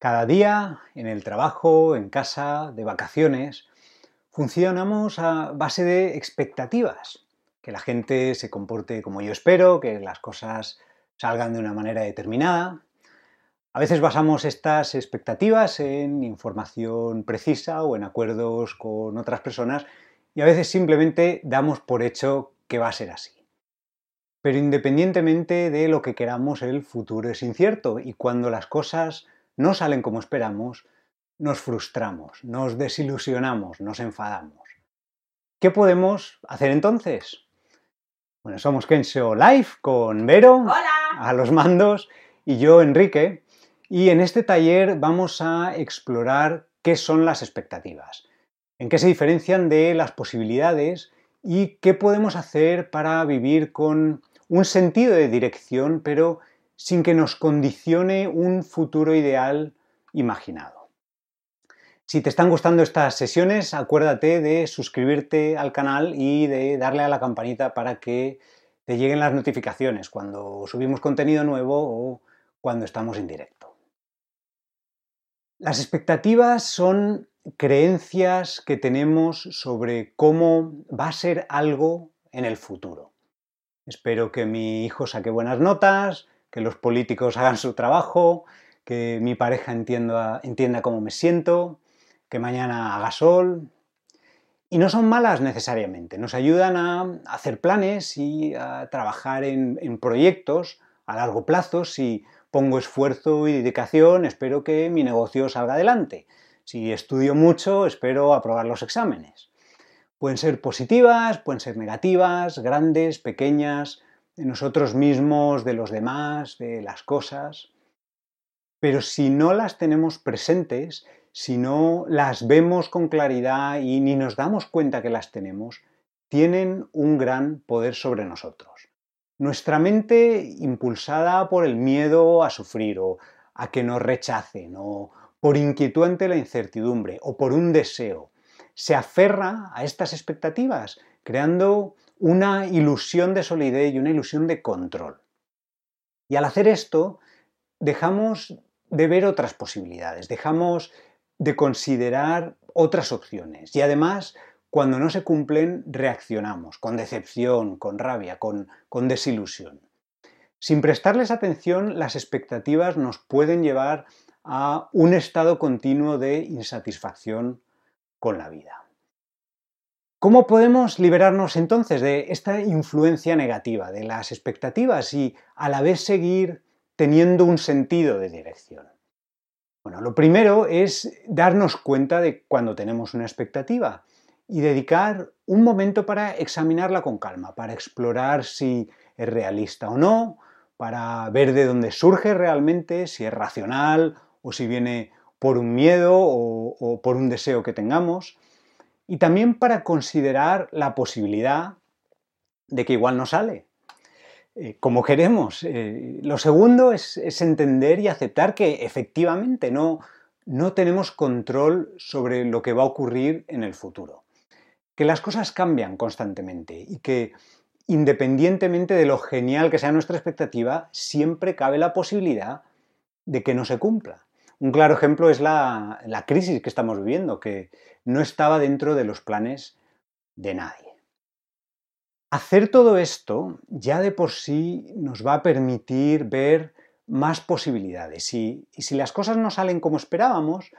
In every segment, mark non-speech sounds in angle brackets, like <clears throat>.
Cada día, en el trabajo, en casa, de vacaciones, funcionamos a base de expectativas. Que la gente se comporte como yo espero, que las cosas salgan de una manera determinada. A veces basamos estas expectativas en información precisa o en acuerdos con otras personas y a veces simplemente damos por hecho que va a ser así. Pero independientemente de lo que queramos, el futuro es incierto y cuando las cosas no salen como esperamos, nos frustramos, nos desilusionamos, nos enfadamos. ¿Qué podemos hacer entonces? Bueno, somos Kensho Life con Vero a los mandos y yo, Enrique, y en este taller vamos a explorar qué son las expectativas, en qué se diferencian de las posibilidades y qué podemos hacer para vivir con un sentido de dirección, pero sin que nos condicione un futuro ideal imaginado. Si te están gustando estas sesiones, acuérdate de suscribirte al canal y de darle a la campanita para que te lleguen las notificaciones cuando subimos contenido nuevo o cuando estamos en directo. Las expectativas son creencias que tenemos sobre cómo va a ser algo en el futuro. Espero que mi hijo saque buenas notas, que los políticos hagan su trabajo, que mi pareja entienda, entienda cómo me siento, que mañana haga sol. Y no son malas necesariamente, nos ayudan a hacer planes y a trabajar en, en proyectos a largo plazo. Si pongo esfuerzo y dedicación, espero que mi negocio salga adelante. Si estudio mucho, espero aprobar los exámenes. Pueden ser positivas, pueden ser negativas, grandes, pequeñas, de nosotros mismos, de los demás, de las cosas. Pero si no las tenemos presentes, si no las vemos con claridad y ni nos damos cuenta que las tenemos, tienen un gran poder sobre nosotros. Nuestra mente, impulsada por el miedo a sufrir o a que nos rechacen, o por inquietud ante la incertidumbre, o por un deseo, se aferra a estas expectativas, creando una ilusión de solidez y una ilusión de control. Y al hacer esto, dejamos de ver otras posibilidades, dejamos de considerar otras opciones y además cuando no se cumplen reaccionamos con decepción, con rabia, con, con desilusión. Sin prestarles atención, las expectativas nos pueden llevar a un estado continuo de insatisfacción con la vida. ¿Cómo podemos liberarnos entonces de esta influencia negativa, de las expectativas y a la vez seguir teniendo un sentido de dirección? Bueno, lo primero es darnos cuenta de cuando tenemos una expectativa y dedicar un momento para examinarla con calma, para explorar si es realista o no, para ver de dónde surge realmente, si es racional o si viene por un miedo o, o por un deseo que tengamos y también para considerar la posibilidad de que igual no sale, eh, como queremos. Eh, lo segundo es, entender y aceptar que efectivamente no, no tenemos control sobre lo que va a ocurrir en el futuro, que las cosas cambian constantemente y que independientemente de lo genial que sea nuestra expectativa, siempre cabe la posibilidad de que no se cumpla. Un claro ejemplo es la, crisis que estamos viviendo, que no estaba dentro de los planes de nadie. Hacer todo esto ya de por sí nos va a permitir ver más posibilidades y, si las cosas no salen como esperábamos,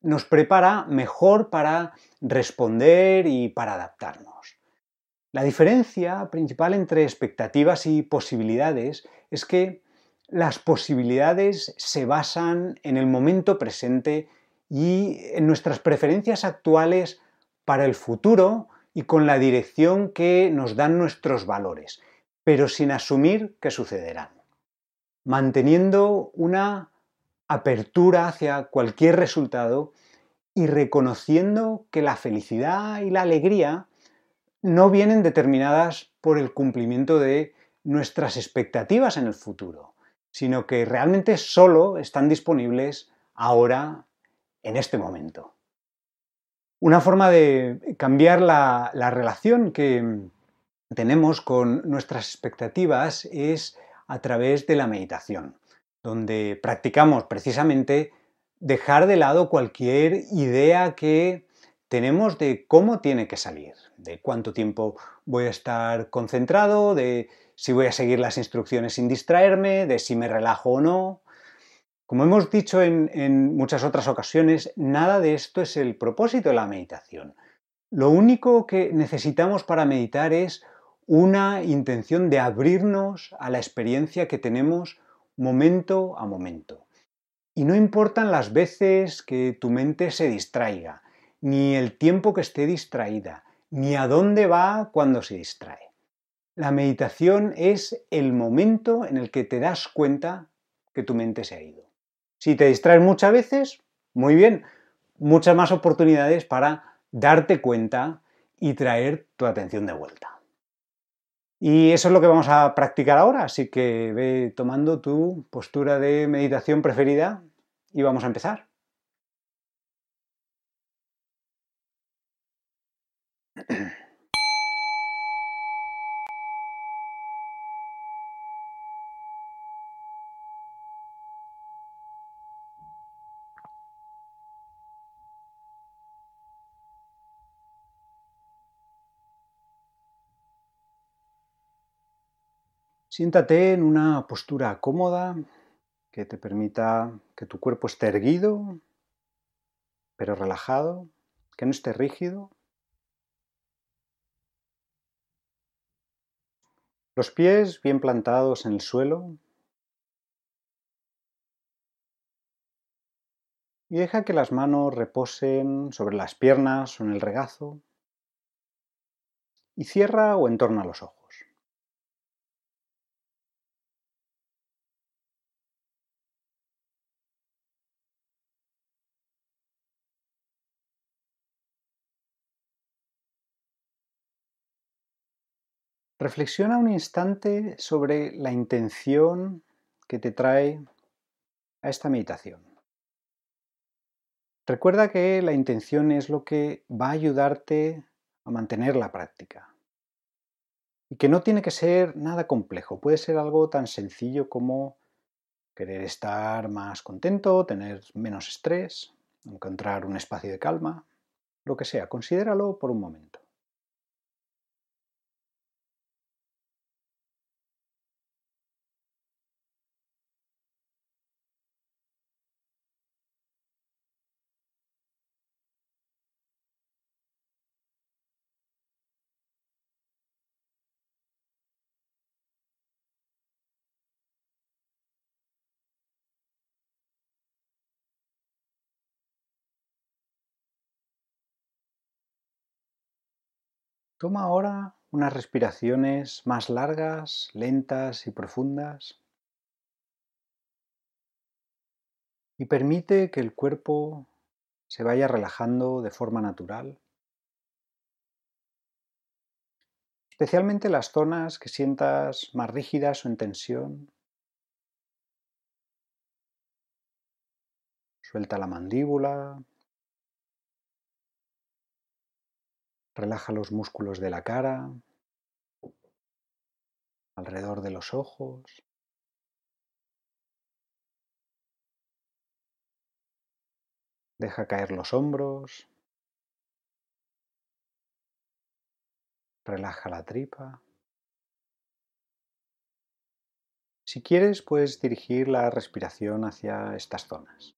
nos prepara mejor para responder y para adaptarnos. La diferencia principal entre expectativas y posibilidades es que las posibilidades se basan en el momento presente y en nuestras preferencias actuales para el futuro y con la dirección que nos dan nuestros valores, pero sin asumir que sucederán. Manteniendo una apertura hacia cualquier resultado y reconociendo que la felicidad y la alegría no vienen determinadas por el cumplimiento de nuestras expectativas en el futuro, sino que realmente solo están disponibles ahora, en este momento. Una forma de cambiar la, relación que tenemos con nuestras expectativas es a través de la meditación, donde practicamos precisamente dejar de lado cualquier idea que tenemos de cómo tiene que salir, de cuánto tiempo voy a estar concentrado, de si voy a seguir las instrucciones sin distraerme, de si me relajo o no. Como hemos dicho en, muchas otras ocasiones, nada de esto es el propósito de la meditación. Lo único que necesitamos para meditar es una intención de abrirnos a la experiencia que tenemos momento a momento. Y no importan las veces que tu mente se distraiga, ni el tiempo que esté distraída, ni a dónde va cuando se distrae. La meditación es el momento en el que te das cuenta que tu mente se ha ido. Si te distraes muchas veces, muy bien, muchas más oportunidades para darte cuenta y traer tu atención de vuelta. Y eso es lo que vamos a practicar ahora, así que ve tomando tu postura de meditación preferida y vamos a empezar. <clears throat> Siéntate en una postura cómoda que te permita que tu cuerpo esté erguido, pero relajado, que no esté rígido. Los pies bien plantados en el suelo. Y deja que las manos reposen sobre las piernas o en el regazo. Y cierra o entorna los ojos. Reflexiona un instante sobre la intención que te trae a esta meditación. Recuerda que la intención es lo que va a ayudarte a mantener la práctica. Y que no tiene que ser nada complejo, puede ser algo tan sencillo como querer estar más contento, tener menos estrés, encontrar un espacio de calma, lo que sea, considéralo por un momento. Toma ahora unas respiraciones más largas, lentas y profundas. Y permite que el cuerpo se vaya relajando de forma natural. Especialmente las zonas que sientas más rígidas o en tensión. Suelta la mandíbula, Relaja los músculos de la cara, alrededor de los ojos. Deja caer los hombros. Relaja la tripa. Si quieres, puedes dirigir la respiración hacia estas zonas.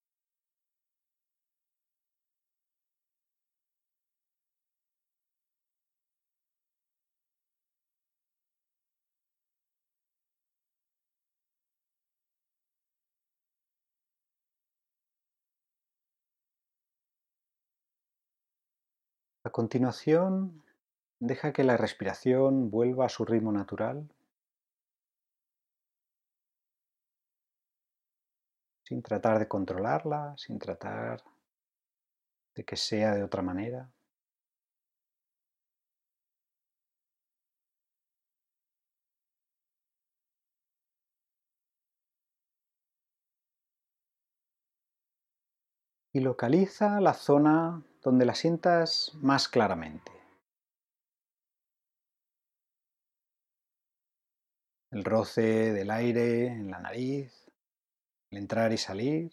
A continuación, deja que la respiración vuelva a su ritmo natural, sin tratar de controlarla, sin tratar de que sea de otra manera. Y localiza la zona donde la sientas más claramente. El roce del aire en la nariz, el entrar y salir,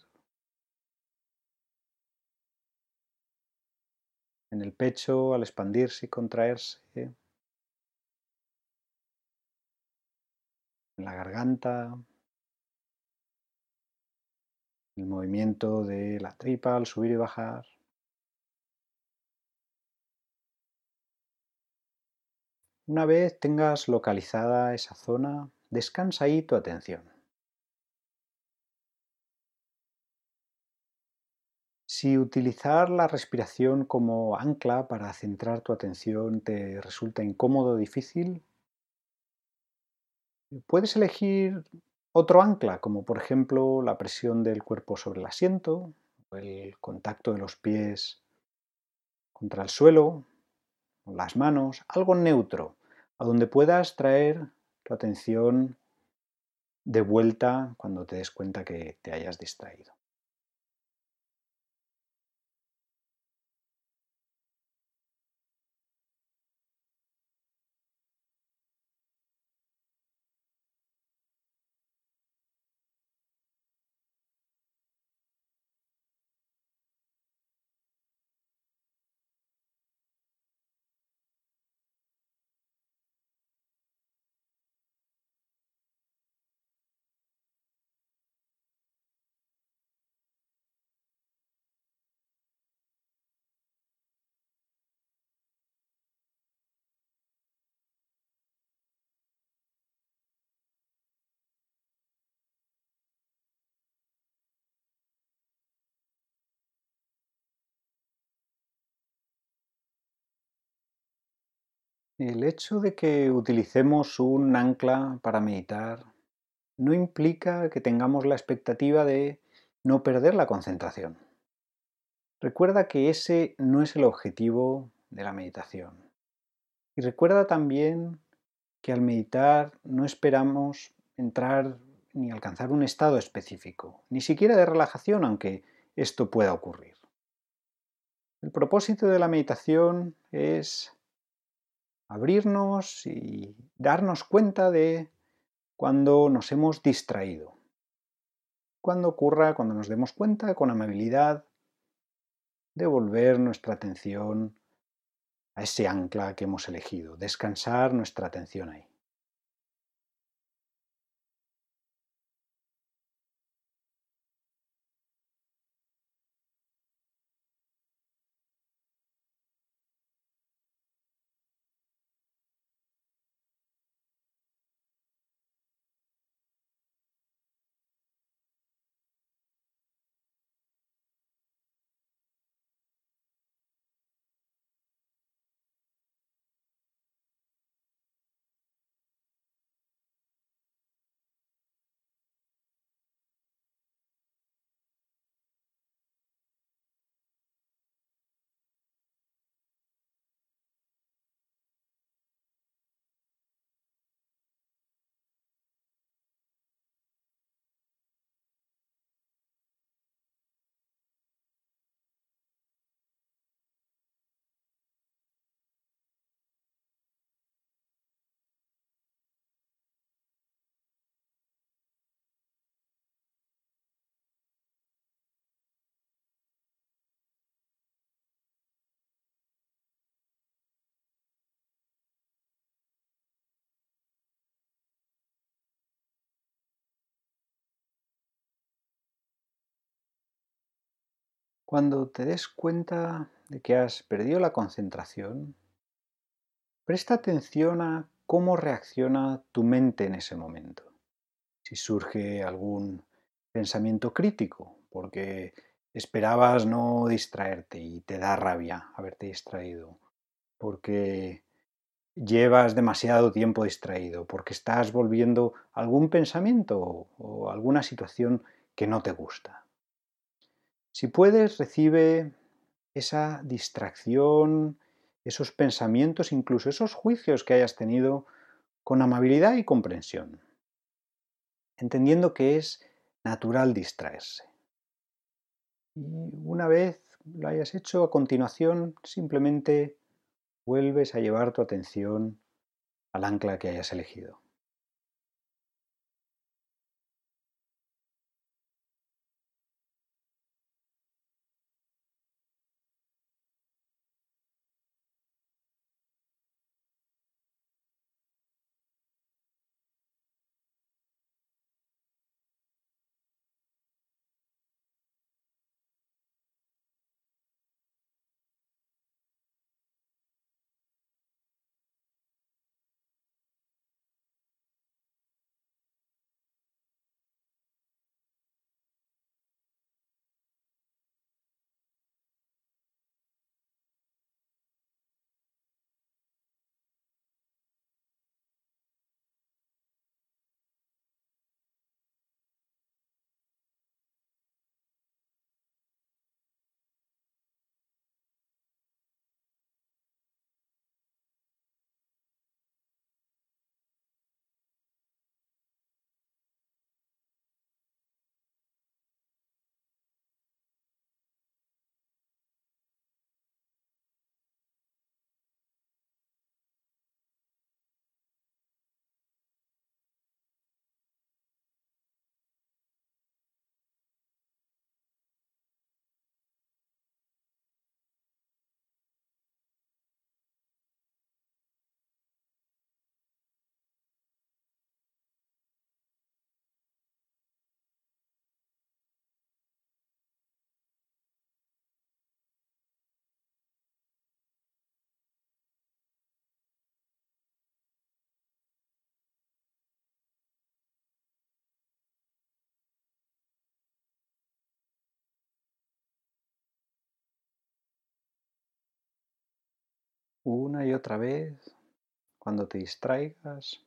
en el pecho al expandirse y contraerse, en la garganta, el movimiento de la tripa al subir y bajar. Una vez tengas localizada esa zona, descansa ahí tu atención. Si utilizar la respiración como ancla para centrar tu atención te resulta incómodo o difícil, puedes elegir otro ancla, como por ejemplo la presión del cuerpo sobre el asiento o el contacto de los pies contra el suelo, las manos, algo neutro, a donde puedas traer tu atención de vuelta cuando te des cuenta que te hayas distraído. El hecho de que utilicemos un ancla para meditar no implica que tengamos la expectativa de no perder la concentración. Recuerda que ese no es el objetivo de la meditación. Y recuerda también que al meditar no esperamos entrar ni alcanzar un estado específico, ni siquiera de relajación, aunque esto pueda ocurrir. El propósito de la meditación es abrirnos y darnos cuenta de cuando nos hemos distraído. Cuando ocurra, cuando nos demos cuenta, con amabilidad, devolver nuestra atención a ese ancla que hemos elegido, descansar nuestra atención ahí. Cuando te des cuenta de que has perdido la concentración, presta atención a cómo reacciona tu mente en ese momento. Si surge algún pensamiento crítico, porque esperabas no distraerte y te da rabia haberte distraído, porque llevas demasiado tiempo distraído, porque estás volviendo algún pensamiento o alguna situación que no te gusta. Si puedes, recibe esa distracción, esos pensamientos, incluso esos juicios que hayas tenido con amabilidad y comprensión, entendiendo que es natural distraerse. Y una vez lo hayas hecho, a continuación simplemente vuelves a llevar tu atención al ancla que hayas elegido. Una y otra vez, cuando te distraigas,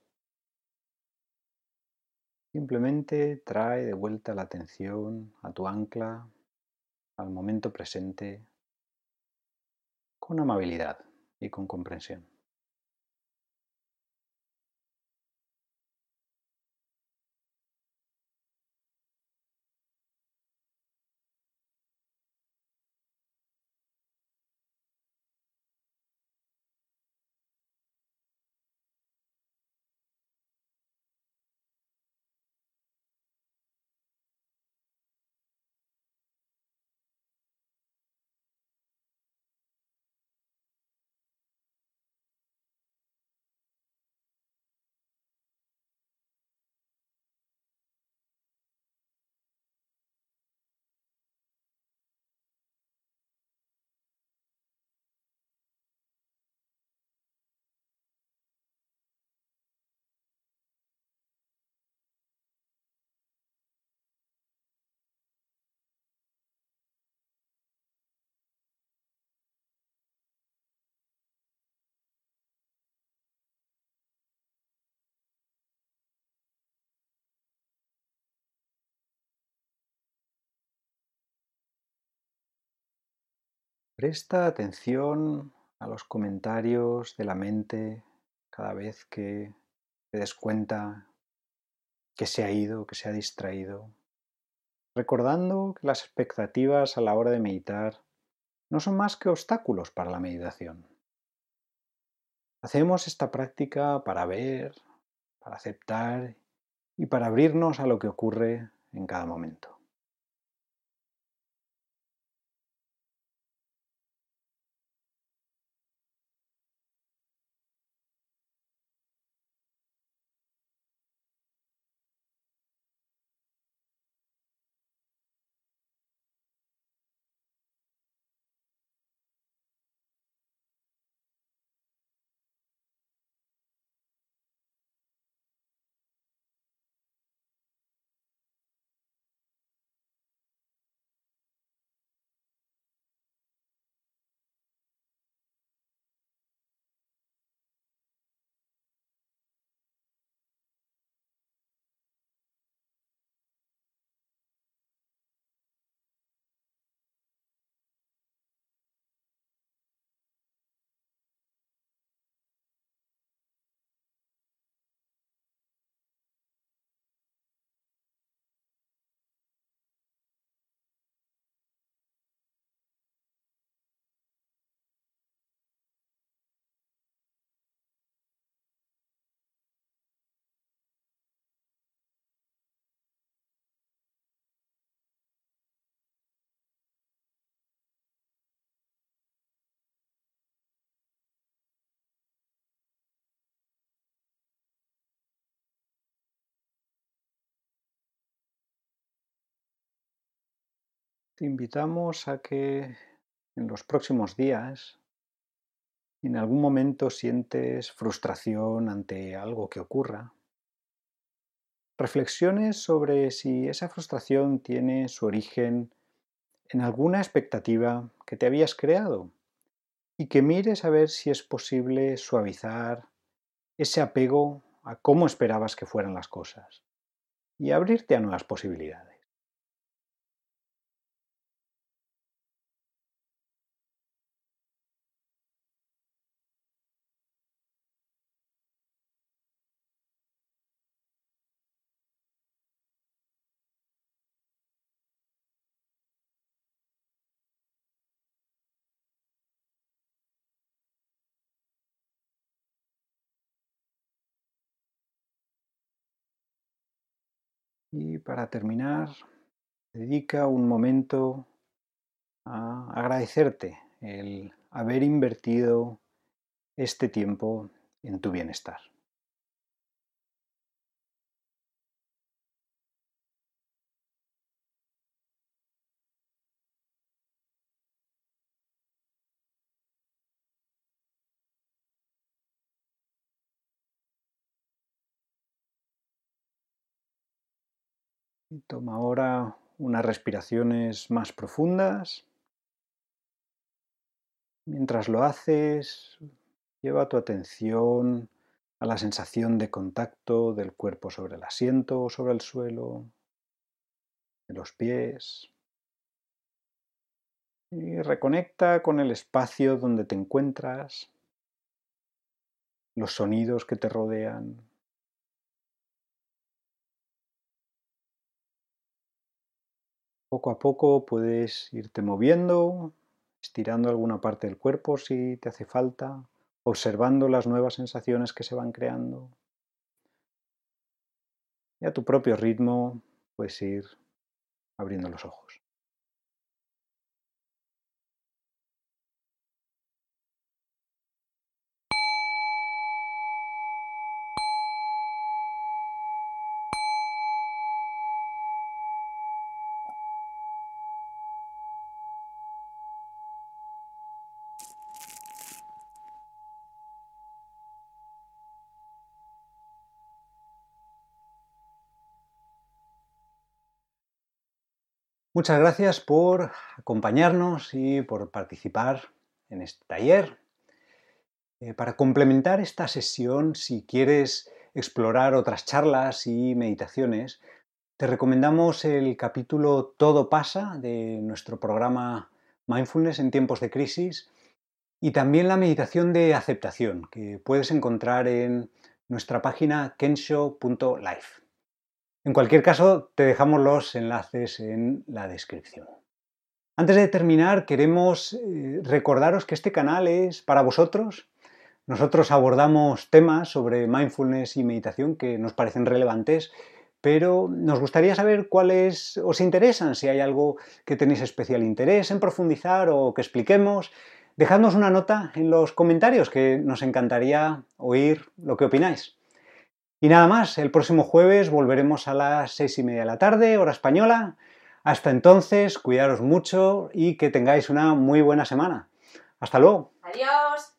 simplemente trae de vuelta la atención a tu ancla, al momento presente, con amabilidad y con comprensión. Presta atención a los comentarios de la mente cada vez que te des cuenta que se ha ido, que se ha distraído, recordando que las expectativas a la hora de meditar no son más que obstáculos para la meditación. Hacemos esta práctica para ver, para aceptar y para abrirnos a lo que ocurre en cada momento. Te invitamos a que en los próximos días, en algún momento sientes frustración ante algo que ocurra, reflexiones sobre si esa frustración tiene su origen en alguna expectativa que te habías creado y que mires a ver si es posible suavizar ese apego a cómo esperabas que fueran las cosas y abrirte a nuevas posibilidades. Y para terminar, dedica un momento a agradecerte el haber invertido este tiempo en tu bienestar. Toma ahora unas respiraciones más profundas. Mientras lo haces, Lleva tu atención a la sensación de contacto del cuerpo sobre el asiento o sobre el suelo, de los pies. Y reconecta con el espacio donde te encuentras, los sonidos que te rodean. Poco a poco puedes irte moviendo, estirando alguna parte del cuerpo si te hace falta, observando las nuevas sensaciones que se van creando. Y a tu propio ritmo puedes ir abriendo los ojos. Muchas gracias por acompañarnos y por participar en este taller. Eh, para complementar esta sesión, si quieres explorar otras charlas y meditaciones, te recomendamos el capítulo Todo pasa de nuestro programa Mindfulness en tiempos de crisis y también la meditación de aceptación que puedes encontrar en nuestra página kensho.life. En cualquier caso, te dejamos los enlaces en la descripción. Antes de terminar, queremos eh, recordaros que este canal es para vosotros. Nosotros abordamos temas sobre mindfulness y meditación que nos parecen relevantes, pero nos gustaría saber cuáles os interesan, si hay algo que tenéis especial interés en profundizar o que expliquemos. Dejadnos una nota en los comentarios que nos encantaría oír lo que opináis. Y nada más, el próximo jueves volveremos a las seis y media de la tarde, hora española. Hasta entonces, cuidaros mucho y que tengáis una muy buena semana. Hasta luego. Adiós.